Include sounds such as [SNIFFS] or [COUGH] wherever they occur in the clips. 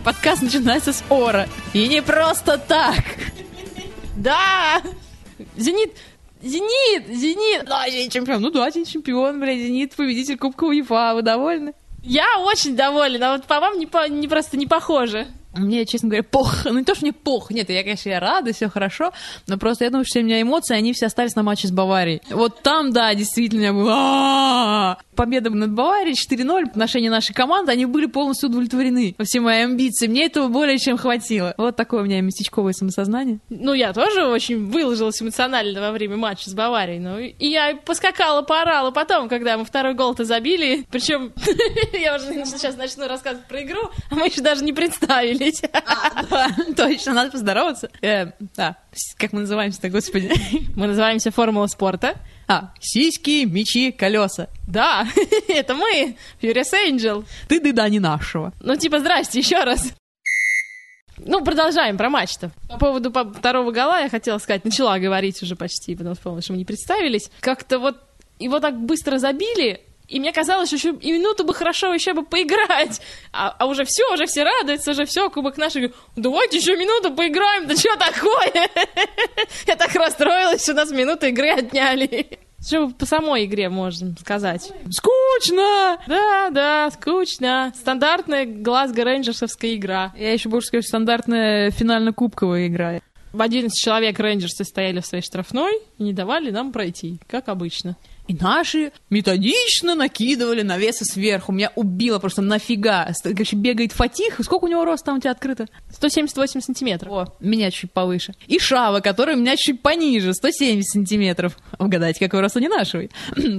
Каждый подкаст начинается с ора. И не просто так. Да! Зенит, Зенит, Зенит. Да, Зенит чемпион. Ну да, Зенит чемпион, блядь, Зенит победитель Кубка УЕФА. Вы довольны? Я очень довольна, а вот по вам не, по, не просто не похоже. Мне, честно говоря, плохо. Ну, не то, что мне плохо. Нет, я, конечно, я рада, все хорошо. Но просто я думаю, что у меня эмоции, они все остались на матче с Баварией. Вот там, да, действительно, я была победа над Баварией 4-0 в нашей команды, они были полностью удовлетворены. Все мои амбиции. Мне этого более чем хватило. Вот такое у меня местечковое самосознание. Ну, я тоже очень выложилась эмоционально во время матча с Баварией. Ну, и я поскакала, поорала потом, когда мы второй гол-то забили. Причем [LAUGHS] я уже сейчас начну рассказывать про игру, а мы еще даже не представились. А, [LAUGHS] точно, надо поздороваться. Э, да, как мы называемся-то, господи? [LAUGHS] Мы называемся «Формула спорта». А, сиськи, мечи, колеса. Да, [LAUGHS] это мы, Furious Angel. Ты да не нашего. Ну, типа, здрасте, еще раз. Ну, продолжаем про матч-то. По поводу второго гола я хотела сказать, начала говорить уже почти, потому что что мы не представились. Как-то вот его так быстро забили, и мне казалось, еще и минуту бы хорошо еще бы поиграть. А, а уже все, уже все радуются, уже все, кубок наш. Давайте еще минуту поиграем, да что такое? [LAUGHS] Я так расстроилась, что у нас минуту игры отняли. Что по самой игре можем сказать? Скучно! Да, да, скучно. Стандартная Глазго Рейнджерсовская игра. Я еще больше скажу, стандартная финально-кубковая игра. В 11 человек рейнджерсы стояли в своей штрафной и не давали нам пройти, как обычно. И наши методично накидывали навесы сверху. Меня убило просто нафига. Короче, бегает Фатих. Сколько у него рост там у тебя открыто? 178 сантиметров. О, меня чуть повыше. И Шава, который у меня чуть пониже, 170 сантиметров. Угадайте, какой рост у нашего.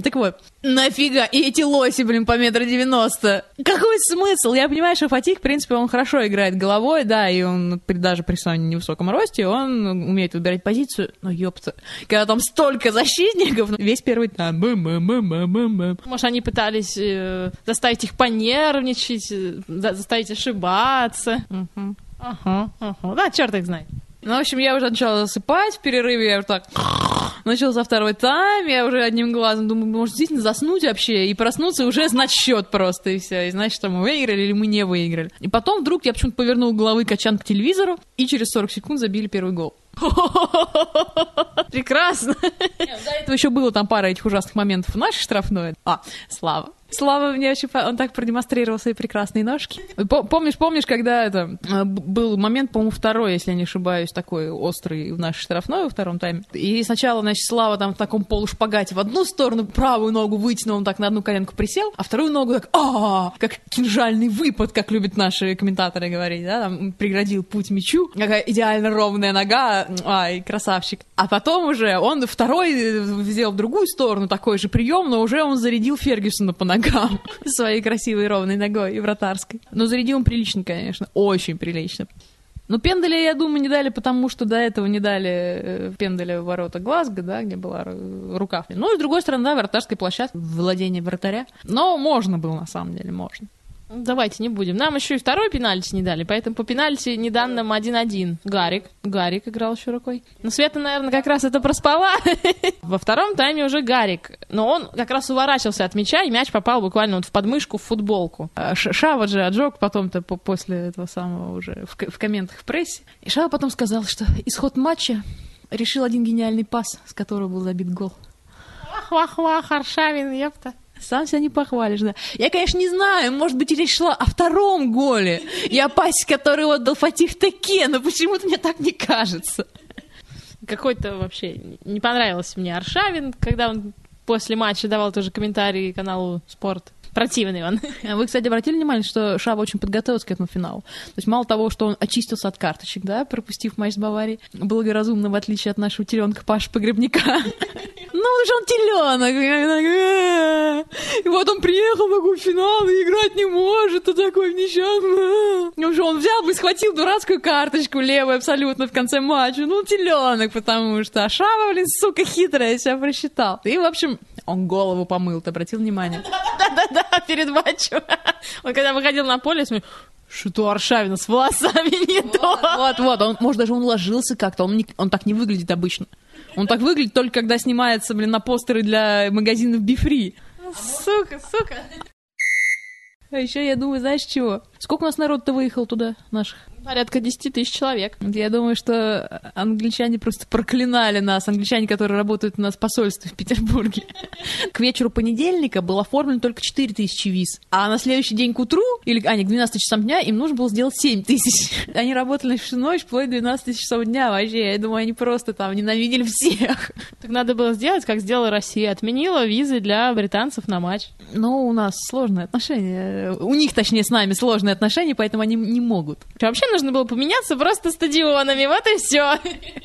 так вот, нафига? И эти лоси, блин, по метр девяносто. Какой смысл? Я понимаю, что Фатих, в принципе, он хорошо играет головой, да, и он даже при своем невысоком росте, он умеет выбирать позицию. Но ёпта, когда там столько [LAUGHS] защитников, ну, весь первый там может, они пытались заставить их понервничать, заставить ошибаться. Ага, ага. Да, черт их знает. Ну, в общем, я уже начала засыпать в перерыве, я уже так [SNIFFS] начался второй тайм, я уже одним глазом думаю, может, действительно заснуть вообще и проснуться, и уже знать счет просто, и все, и знать, что мы выиграли или мы не выиграли. И потом вдруг я почему-то повернул головы качан к телевизору, и через 40 секунд забили первый гол. [LAUGHS] Прекрасно. До этого еще было там пара этих ужасных моментов в нашей штрафной. А, Слава. Слава мне очень... Он так продемонстрировал свои прекрасные ножки. Помнишь, помнишь, когда это... Э, был момент, по-моему, второй, если я не ошибаюсь, такой острый в нашей штрафной во втором тайме. И сначала, значит, Слава там в таком полушпагате в одну сторону, правую ногу вытянул, он так на одну коленку присел, а вторую ногу так, а как кинжальный выпад, как любят наши комментаторы говорить, да, там преградил путь мячу. Какая идеально ровная нога, ай, красавчик. А потом уже он второй сделал в другую сторону такой же прием, но уже он зарядил Фергюсона по ногам ногам [LAUGHS] своей красивой ровной ногой и вратарской. Но зарядил он прилично, конечно, очень прилично. Но пендаля, я думаю, не дали, потому что до этого не дали э, пендаля в ворота Глазго, да, где была рука. Ну и с другой стороны, да, вратарской площадки, владение вратаря. Но можно было, на самом деле, можно. Давайте не будем. Нам еще и второй пенальти не дали, поэтому по пенальти не данным 1-1. Гарик. Гарик играл еще рукой. Но Света, наверное, как раз это проспала. [LAUGHS] Во втором тайме уже Гарик. Но он как раз уворачивался от мяча, и мяч попал буквально вот в подмышку, в футболку. А Шава же отжег потом-то после этого самого уже в комментах в прессе. И Шава потом сказал, что исход матча решил один гениальный пас, с которого был забит гол. Вах-вах-вах, Аршавин, ёпта. Сам себя не похвалишь, да. Я, конечно, не знаю, может быть, речь шла о втором голе и о пасе, который отдал Фатих Таке, но почему-то мне так не кажется. Какой-то вообще не понравился мне Аршавин, когда он после матча давал тоже комментарии каналу «Спорт» Противный он. Вы, кстати, обратили внимание, что Шаба очень подготовился к этому финалу. То есть мало того, что он очистился от карточек, да, пропустив матч с Баварией, благоразумно, в отличие от нашего теленка Паши Погребника. Ну, он же он теленок. И вот он приехал в такой финал и играть не может, а такой несчастный. Ну, что он взял бы и схватил дурацкую карточку левую абсолютно в конце матча. Ну, теленок, потому что. А Шаба, блин, сука, хитрая, себя просчитал. И, в общем, он голову помыл, ты обратил внимание? Да-да-да, перед матчем. Он когда выходил на поле, смотрю, что Аршавина с волосами не то. Вот, вот, он, может, даже он ложился как-то, он, не, он так не выглядит обычно. Он так выглядит только когда снимается, блин, на постеры для магазинов Бифри. Сука, сука. А еще я думаю, знаешь чего? Сколько у нас народ-то выехал туда, наших? Порядка 10 тысяч человек. Я думаю, что англичане просто проклинали нас, англичане, которые работают у нас в посольстве в Петербурге. К вечеру понедельника был оформлен только 4 тысячи виз, а на следующий день к утру, или, а, не, к 12 часам дня, им нужно было сделать 7 тысяч. Они работали всю ночь, вплоть до 12 часов дня вообще. Я думаю, они просто там ненавидели всех. Так надо было сделать, как сделала Россия. Отменила визы для британцев на матч. Но у нас сложные отношения. У них, точнее, с нами сложные отношения, поэтому они не могут. Вообще нужно было поменяться просто стадионами, вот и все.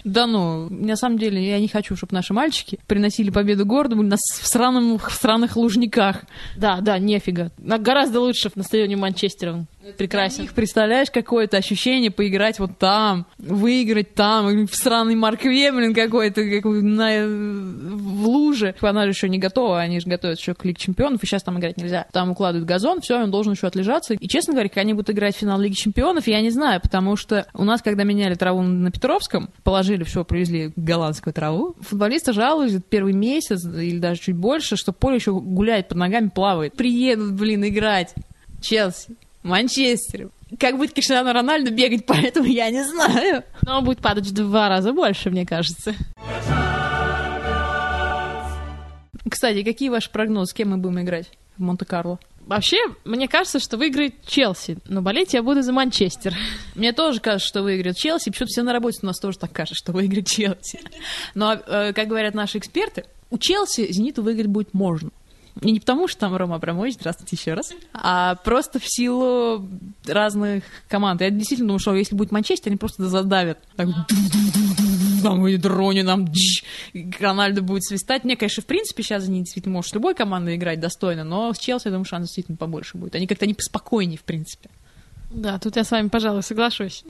Да ну, на самом деле, я не хочу, чтобы наши мальчики приносили победу городу нас в, сраном, в сраных лужниках. Да, да, нефига. Гораздо лучше на стадионе Манчестера. Прекрасен. Их представляешь, какое-то ощущение поиграть вот там, выиграть там, в сраный Моркве, блин, какой-то, как на, в луже. Она же еще не готова, они же готовят еще к Лиге Чемпионов, и сейчас там играть нельзя. Там укладывают газон, все, он должен еще отлежаться. И, честно говоря, как они будут играть в финал Лиги Чемпионов, я не знаю, потому что у нас, когда меняли траву на Петровском, положили все, привезли голландскую траву, футболисты жалуются первый месяц или даже чуть больше, что поле еще гуляет под ногами, плавает. Приедут, блин, играть. Челси, Манчестер. Как будет Криштиану Рональду бегать, [LAUGHS] поэтому я не знаю. Но он будет падать в два раза больше, мне кажется. Кстати, какие ваши прогнозы, с кем мы будем играть в Монте-Карло? Вообще, мне кажется, что выиграет Челси, но болеть я буду за Манчестер. Мне тоже кажется, что выиграет Челси. Почему-то все на работе у нас тоже так кажется, что выиграет [LAUGHS] Челси. Но, э, как говорят наши эксперты, у Челси Зениту выиграть будет можно. И не потому, что там Рома Абрамович, здравствуйте еще раз, а просто в силу разных команд. Я действительно думаю, что если будет Манчестер, они просто задавят. Так, там будет Рони, нам Рональдо будет свистать. Мне, конечно, в принципе, сейчас они действительно может с любой командой играть достойно, но с Челси, я думаю, шанс действительно побольше будет. Они как-то они поспокойнее, в принципе. Да, тут я с вами, пожалуй, соглашусь.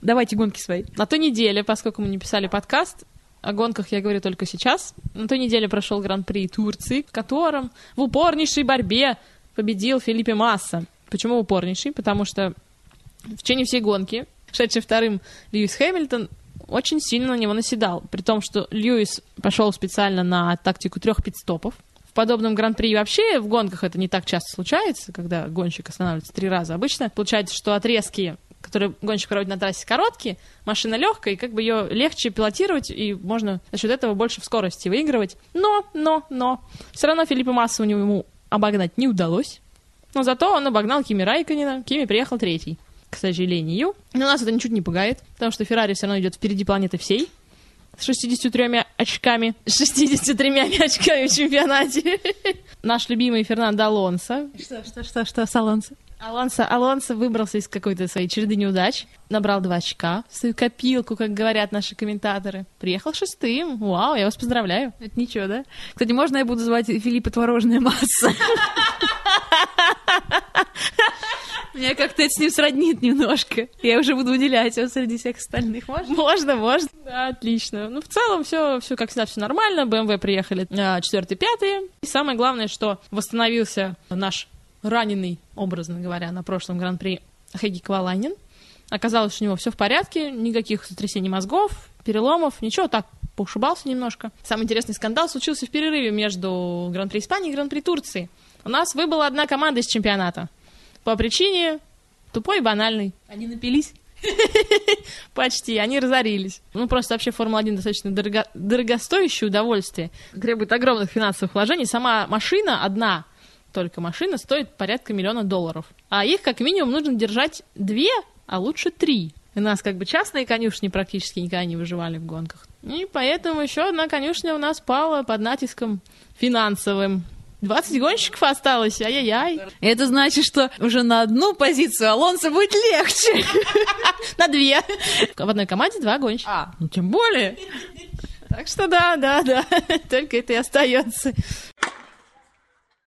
Давайте гонки свои. На той неделе, поскольку мы не писали подкаст, о гонках я говорю только сейчас. На той неделе прошел Гран-при Турции, в котором в упорнейшей борьбе победил Филиппе Масса. Почему упорнейший? Потому что в течение всей гонки, шедший вторым Льюис Хэмилтон, очень сильно на него наседал. При том, что Льюис пошел специально на тактику трех пит-стопов. В подобном гран-при вообще в гонках это не так часто случается, когда гонщик останавливается три раза. Обычно получается, что отрезки которые гонщик проводит на трассе, короткие, машина легкая, и как бы ее легче пилотировать, и можно за счет этого больше в скорости выигрывать. Но, но, но, все равно Филиппа Масса у него ему обогнать не удалось. Но зато он обогнал Кими Райконина. Кими приехал третий, к сожалению. Но нас это ничуть не пугает, потому что Феррари все равно идет впереди планеты всей. С 63 очками. С 63 [LAUGHS] очками в чемпионате. Наш любимый Фернандо Алонсо. Что, что, что, что, с Алонсо? Алонсо, Алонсо выбрался из какой-то своей череды неудач, набрал два очка в свою копилку, как говорят наши комментаторы. Приехал шестым. Вау, я вас поздравляю. Это ничего, да? Кстати, можно я буду звать Филиппа Творожная масса? [LAUGHS] Меня как-то это с ним сроднит немножко. Я уже буду выделять его среди всех остальных. Можно? Можно, можно. Да, отлично. Ну, в целом, все, все как всегда, все нормально. БМВ приехали а, четвертый, пятый. И самое главное, что восстановился наш раненый, образно говоря, на прошлом гран-при Хэги Квалайнин. Оказалось, что у него все в порядке, никаких сотрясений мозгов, переломов, ничего, так, поушибался немножко. Самый интересный скандал случился в перерыве между Гран-при Испании и Гран-при Турции. У нас выбыла одна команда из чемпионата. По причине тупой и банальной. Они напились? [LAUGHS] Почти, они разорились. Ну, просто вообще Формула-1 достаточно дорого... дорогостоящее удовольствие. Требует огромных финансовых вложений. Сама машина одна, только машина, стоит порядка миллиона долларов. А их как минимум нужно держать две, а лучше три. У нас как бы частные конюшни практически никогда не выживали в гонках. И поэтому еще одна конюшня у нас пала под натиском финансовым. 20 гонщиков осталось, ай-яй-яй. Это значит, что уже на одну позицию Алонсо будет легче. [LAUGHS] На две. В одной команде два гонщика. А, ну тем более. Так что да, да, да. [LAUGHS] Только это и остается.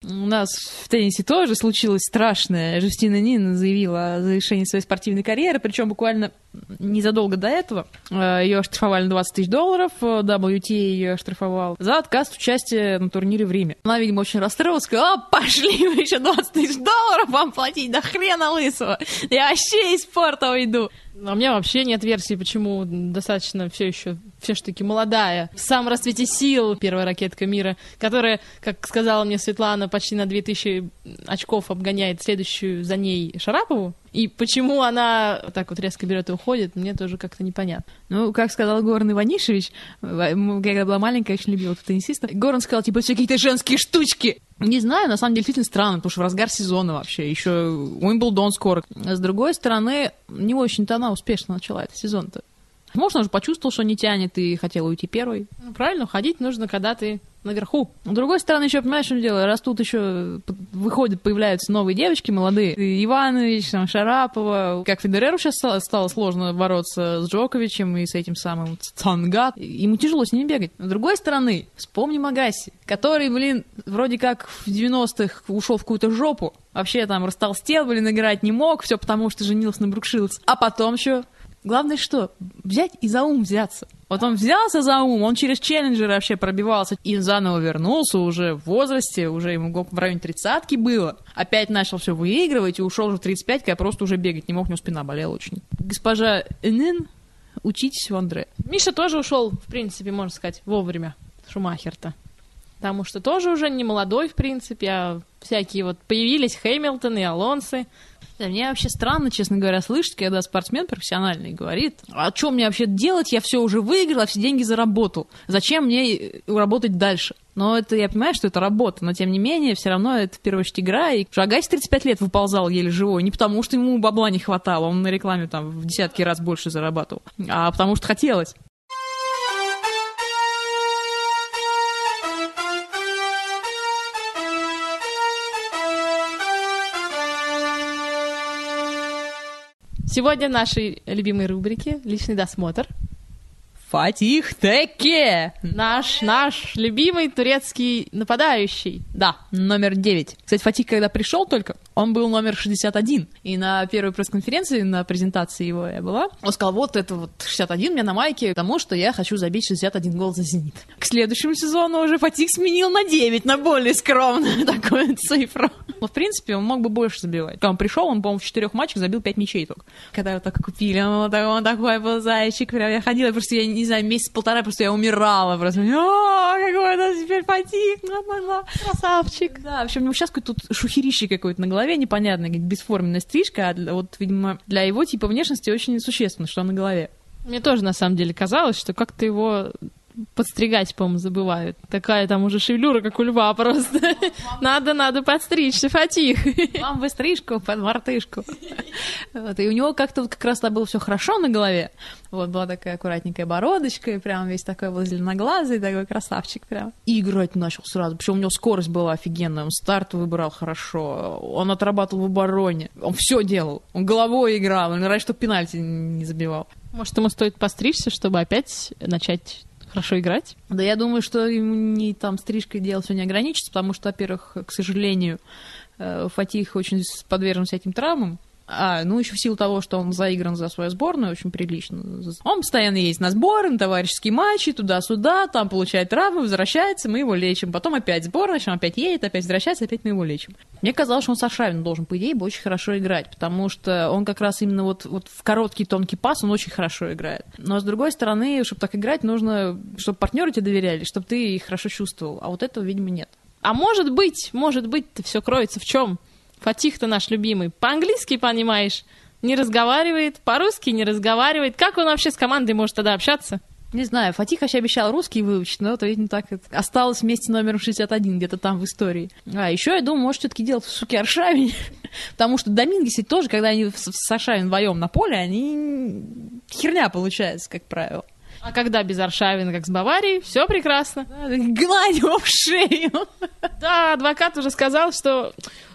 У нас в теннисе тоже случилось страшное. Жустина Нина заявила о завершении своей спортивной карьеры, причем буквально незадолго до этого э, ее оштрафовали на 20 тысяч долларов, э, WTA ее оштрафовал за отказ в участии на турнире в Риме. Она, видимо, очень расстроилась, сказала, а, пошли вы еще 20 тысяч долларов вам платить, до хрена лысого, я вообще из спорта уйду. А у меня вообще нет версии, почему достаточно все еще все-таки молодая, в самом расцвете сил первая ракетка мира, которая, как сказала мне Светлана, почти на 2000 очков обгоняет следующую за ней Шарапову. И почему она так вот резко берет и уходит, мне тоже как-то непонятно. Ну, как сказал Горан Иванишевич, когда была маленькая, очень любила теннисистов, Горан сказал, типа, все какие-то женские штучки. Не знаю, на самом деле, действительно странно, потому что в разгар сезона вообще, еще Уимблдон скоро. С другой стороны, не очень-то она успешно начала этот сезон-то. Может, уже почувствовал, что не тянет и хотел уйти первый. Ну, правильно, ходить нужно, когда ты наверху. С другой стороны, еще, понимаешь, что дело, растут еще, выходят, появляются новые девочки молодые. Иванович, там, Шарапова. Как Федереру сейчас стало, сложно бороться с Джоковичем и с этим самым Цангат. Ему тяжело с ними бегать. С другой стороны, вспомни Магаси, который, блин, вроде как в 90-х ушел в какую-то жопу. Вообще там растолстел, блин, играть не мог, все потому что женился на Брукшилдс. А потом что? Главное что? Взять и за ум взяться. Вот он взялся за ум, он через челленджеры вообще пробивался и заново вернулся уже в возрасте, уже ему в районе тридцатки было. Опять начал все выигрывать и ушел уже в 35, когда просто уже бегать не мог, у него спина болела очень. Госпожа Энин, учитесь у Андре. Миша тоже ушел, в принципе, можно сказать, вовремя. Шумахер-то. Потому что тоже уже не молодой, в принципе, а всякие вот появились Хэмилтон и Алонсы. Да, мне вообще странно, честно говоря, слышать, когда спортсмен профессиональный говорит, а что мне вообще делать, я все уже выиграл, все деньги заработал. Зачем мне э, работать дальше? Но это, я понимаю, что это работа, но тем не менее, все равно это в первую очередь игра. И Шагаси 35 лет выползал еле живой, не потому что ему бабла не хватало, он на рекламе там в десятки раз больше зарабатывал, а потому что хотелось. Сегодня в нашей любимой рубрике «Личный досмотр». Фатих Теке! Наш, наш любимый турецкий нападающий. Да, номер 9. Кстати, Фатих, когда пришел только, он был номер 61. И на первой пресс-конференции, на презентации его я была, он сказал, вот это вот 61 у меня на майке, потому что я хочу забить 61 гол за «Зенит». К следующему сезону уже Фатих сменил на 9, на более скромную [LAUGHS] такую цифру. Ну, в принципе, он мог бы больше забивать. Когда он пришел, он, по-моему, в четырех матчах забил 5 мячей только. Когда его так купили, он, такой, он такой был зайчик, прям я ходила, просто я не знаю, месяц-полтора просто я умирала, просто, о, какой это теперь Фатих, красавчик. Да, в общем, сейчас какой-то тут шухерище какой-то на голове, непонятно, как бесформенная стрижка, а вот, видимо, для его типа внешности очень существенно, что на голове. Мне тоже, на самом деле, казалось, что как-то его подстригать, по-моему, забывают. Такая там уже шевелюра, как у льва просто. Надо, надо подстричься, Фатих. Вам бы стрижку под мартышку. Вот, и у него как-то как раз было все хорошо на голове. Вот была такая аккуратненькая бородочка, и прям весь такой был зеленоглазый, такой красавчик прям. И играть начал сразу. Причем у него скорость была офигенная, он старт выбирал хорошо, он отрабатывал в обороне, он все делал. Он головой играл, он раньше, что пенальти не забивал. Может, ему стоит постричься, чтобы опять начать хорошо играть? Да я думаю, что ему не там стрижкой дело не ограничится, потому что, во-первых, к сожалению, э, Фатих очень подвержен всяким травмам. А, ну, еще в силу того, что он заигран за свою сборную очень прилично. Он постоянно ездит на сборы, на товарищеские матчи, туда-сюда, там получает травмы, возвращается, мы его лечим. Потом опять сборная, он опять едет, опять возвращается, опять мы его лечим. Мне казалось, что он с Аршавином должен, по идее, бы очень хорошо играть, потому что он как раз именно вот, вот в короткий тонкий пас он очень хорошо играет. Но, с другой стороны, чтобы так играть, нужно, чтобы партнеры тебе доверяли, чтобы ты их хорошо чувствовал. А вот этого, видимо, нет. А может быть, может быть, все кроется в чем? Фатих-то наш любимый. По-английски понимаешь, не разговаривает, по-русски не разговаривает. Как он вообще с командой может тогда общаться? Не знаю, Фатих вообще обещал русский выучить, но это, видимо, так это осталось вместе номером 61 где-то там в истории. А еще, я думаю, может, все-таки делать в суке Аршавине, [LAUGHS] потому что Домингесы тоже, когда они с Аршавин вдвоем на поле, они херня получается, как правило. А когда без Аршавина, как с Баварией, все прекрасно. Гладь его в шею. Да, адвокат уже сказал, что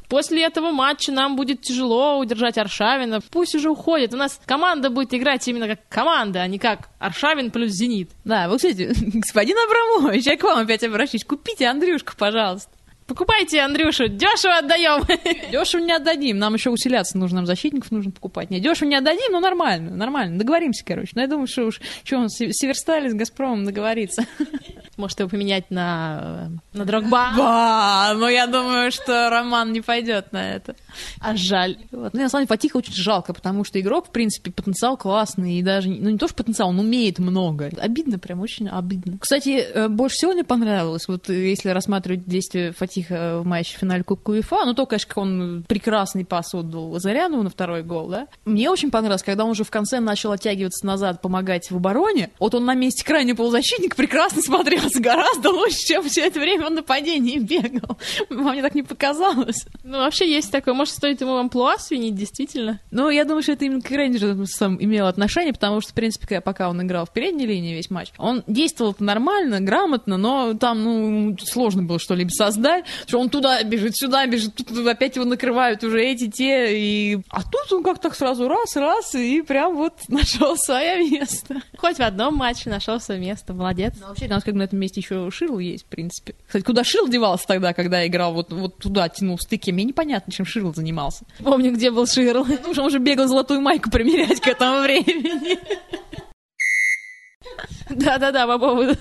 После этого матча нам будет тяжело удержать Аршавина. Пусть уже уходит. У нас команда будет играть именно как команда, а не как Аршавин плюс Зенит. Да, вы, кстати, [LAUGHS] господин Абрамович, я к вам опять обращусь. Купите Андрюшку, пожалуйста. Покупайте, Андрюшу, дешево отдаем. [LAUGHS] Дешево не отдадим, нам еще усиляться нужно, нам защитников нужно покупать. Не, дешево не отдадим, но нормально, нормально, договоримся, короче. Но я думаю, что уж, что он, Северстали с Газпромом договорится. [LAUGHS] Может, его поменять на, на Дрогба? [LAUGHS] Да, но я думаю, что Роман не пойдет на это. А жаль. Вот. Ну, на самом деле, Фатиха очень жалко, потому что игрок, в принципе, потенциал классный, и даже, ну, не то, что потенциал, он умеет много. Обидно, прям очень обидно. Кстати, э, больше всего мне понравилось, вот э, если рассматривать действия Фатиха в матче в финале Кубка УЕФА, ну, то, конечно, он прекрасный пас отдал Заряну на второй гол, да. Мне очень понравилось, когда он уже в конце начал оттягиваться назад, помогать в обороне. Вот он на месте крайнего полузащитника прекрасно [LAUGHS] смотрелся, гораздо лучше, чем все это время он нападении бегал. [LAUGHS] Вам мне так не показалось. Ну, вообще есть такое. Может, стоит ему амплуа свинить, действительно? Ну, я думаю, что это именно к Рейнджеру сам имело отношение, потому что, в принципе, пока он играл в передней линии весь матч, он действовал нормально, грамотно, но там, ну, сложно было что-либо создать, что он туда бежит, сюда бежит, тут опять его накрывают уже эти, те, и... А тут он как-то сразу раз, раз, и прям вот [LAUGHS] нашел свое место. Хоть в одном матче нашел свое место, молодец. Но вообще, у нас как на этом месте еще Ширл есть, в принципе. Кстати, куда Ширл девался тогда, когда играл вот, вот туда, тянул стыки? Мне непонятно, чем Ширл занимался. Помню, где был Ширл. Потому что он уже бегал золотую майку примерять к этому времени. Да-да-да, по поводу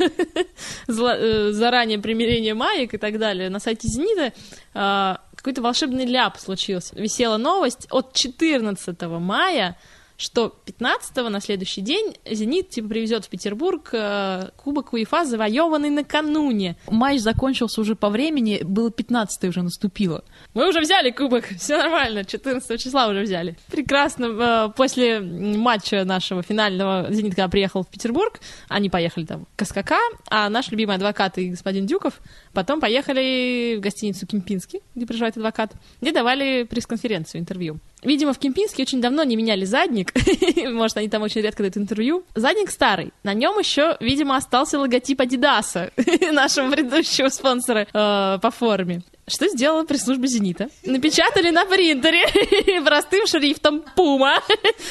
заранее примирения маек и так далее. На сайте Зенита а, какой-то волшебный ляп случился. Висела новость от 14 мая что 15-го на следующий день «Зенит» типа привезет в Петербург э, Кубок УЕФА, завоеванный накануне. Матч закончился уже по времени, было 15 уже наступило. Мы уже взяли кубок, [LAUGHS] все нормально, 14 числа уже взяли. Прекрасно. Э, после матча нашего финального «Зенит», когда приехал в Петербург, они поехали там к СКК, а наш любимый адвокат и господин Дюков потом поехали в гостиницу Кемпинский, где проживает адвокат, где давали пресс-конференцию, интервью. Видимо, в Кемпинске очень давно не меняли задник. [LAUGHS] Может, они там очень редко дают интервью. Задник старый. На нем еще, видимо, остался логотип Адидаса, [LAUGHS] нашего предыдущего спонсора э, по форме. Что сделала пресс-служба «Зенита»? Напечатали на принтере [LAUGHS] простым шрифтом «Пума».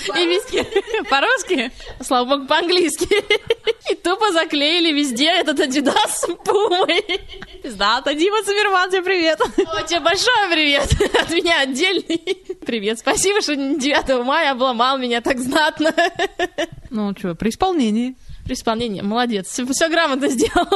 По-русски? По-русски? Слава богу, по-английски. И тупо заклеили везде этот «Адидас» с «Пумой». Пиздата, Дима Циммерман, тебе привет. О, тебе большой привет. От меня отдельный. Привет, спасибо, что 9 мая обломал меня так знатно. Ну, что, при исполнении. При исполнении, молодец, все, все грамотно сделал.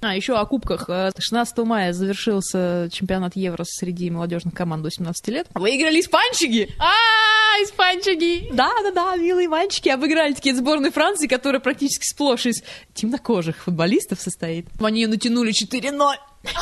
А, еще о кубках. 16 э, мая завершился чемпионат Евро среди молодежных команд до 17 лет. Выиграли испанчики! А, испанчики! Да, да, да, милые мальчики обыграли такие сборной Франции, которая практически сплошь из темнокожих футболистов состоит. Они ее натянули 4-0. [LAUGHS]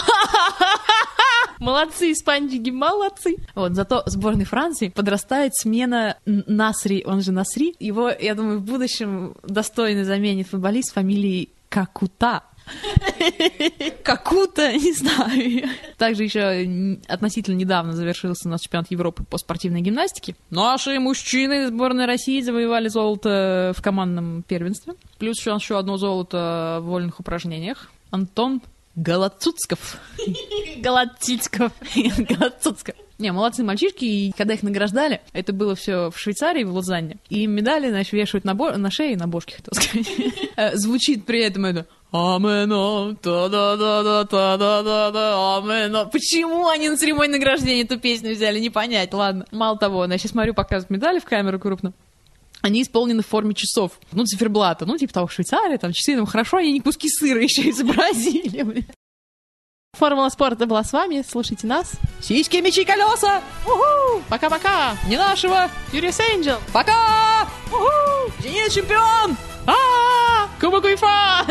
Молодцы, испанчики, молодцы. Вот, зато сборной Франции подрастает смена Насри, он же Насри. Его, я думаю, в будущем достойно заменит футболист с фамилией Какута. [LAUGHS] Какую-то, не знаю. Также еще относительно недавно завершился у нас чемпионат Европы по спортивной гимнастике. Наши мужчины сборной России завоевали золото в командном первенстве. Плюс еще, еще одно золото в вольных упражнениях. Антон Голоцуцков. [LAUGHS] Голоцицков. [LAUGHS] Голоцуцков. Не, молодцы мальчишки, и когда их награждали, это было все в Швейцарии, в Лозанне, и медали, значит, вешают на, бо... на шее, на бошке, хотел сказать. [LAUGHS] Э, звучит при этом это Амено, та-да-да-да, та-да-да-да, амено. Почему они на церемонии награждения эту песню взяли, не понять, ладно. Мало того, я сейчас смотрю, показывают медали в камеру крупно. Они исполнены в форме часов, ну, циферблата, ну, типа того, Швейцария, там, часы, там, хорошо, они не куски сыра еще изобразили. Формула спорта была с вами, слушайте нас. Сиськи, мечи, колеса! Пока-пока! Не нашего! Furious Angel! Пока! Уху! Зенит чемпион! А! Кубок УЕФА!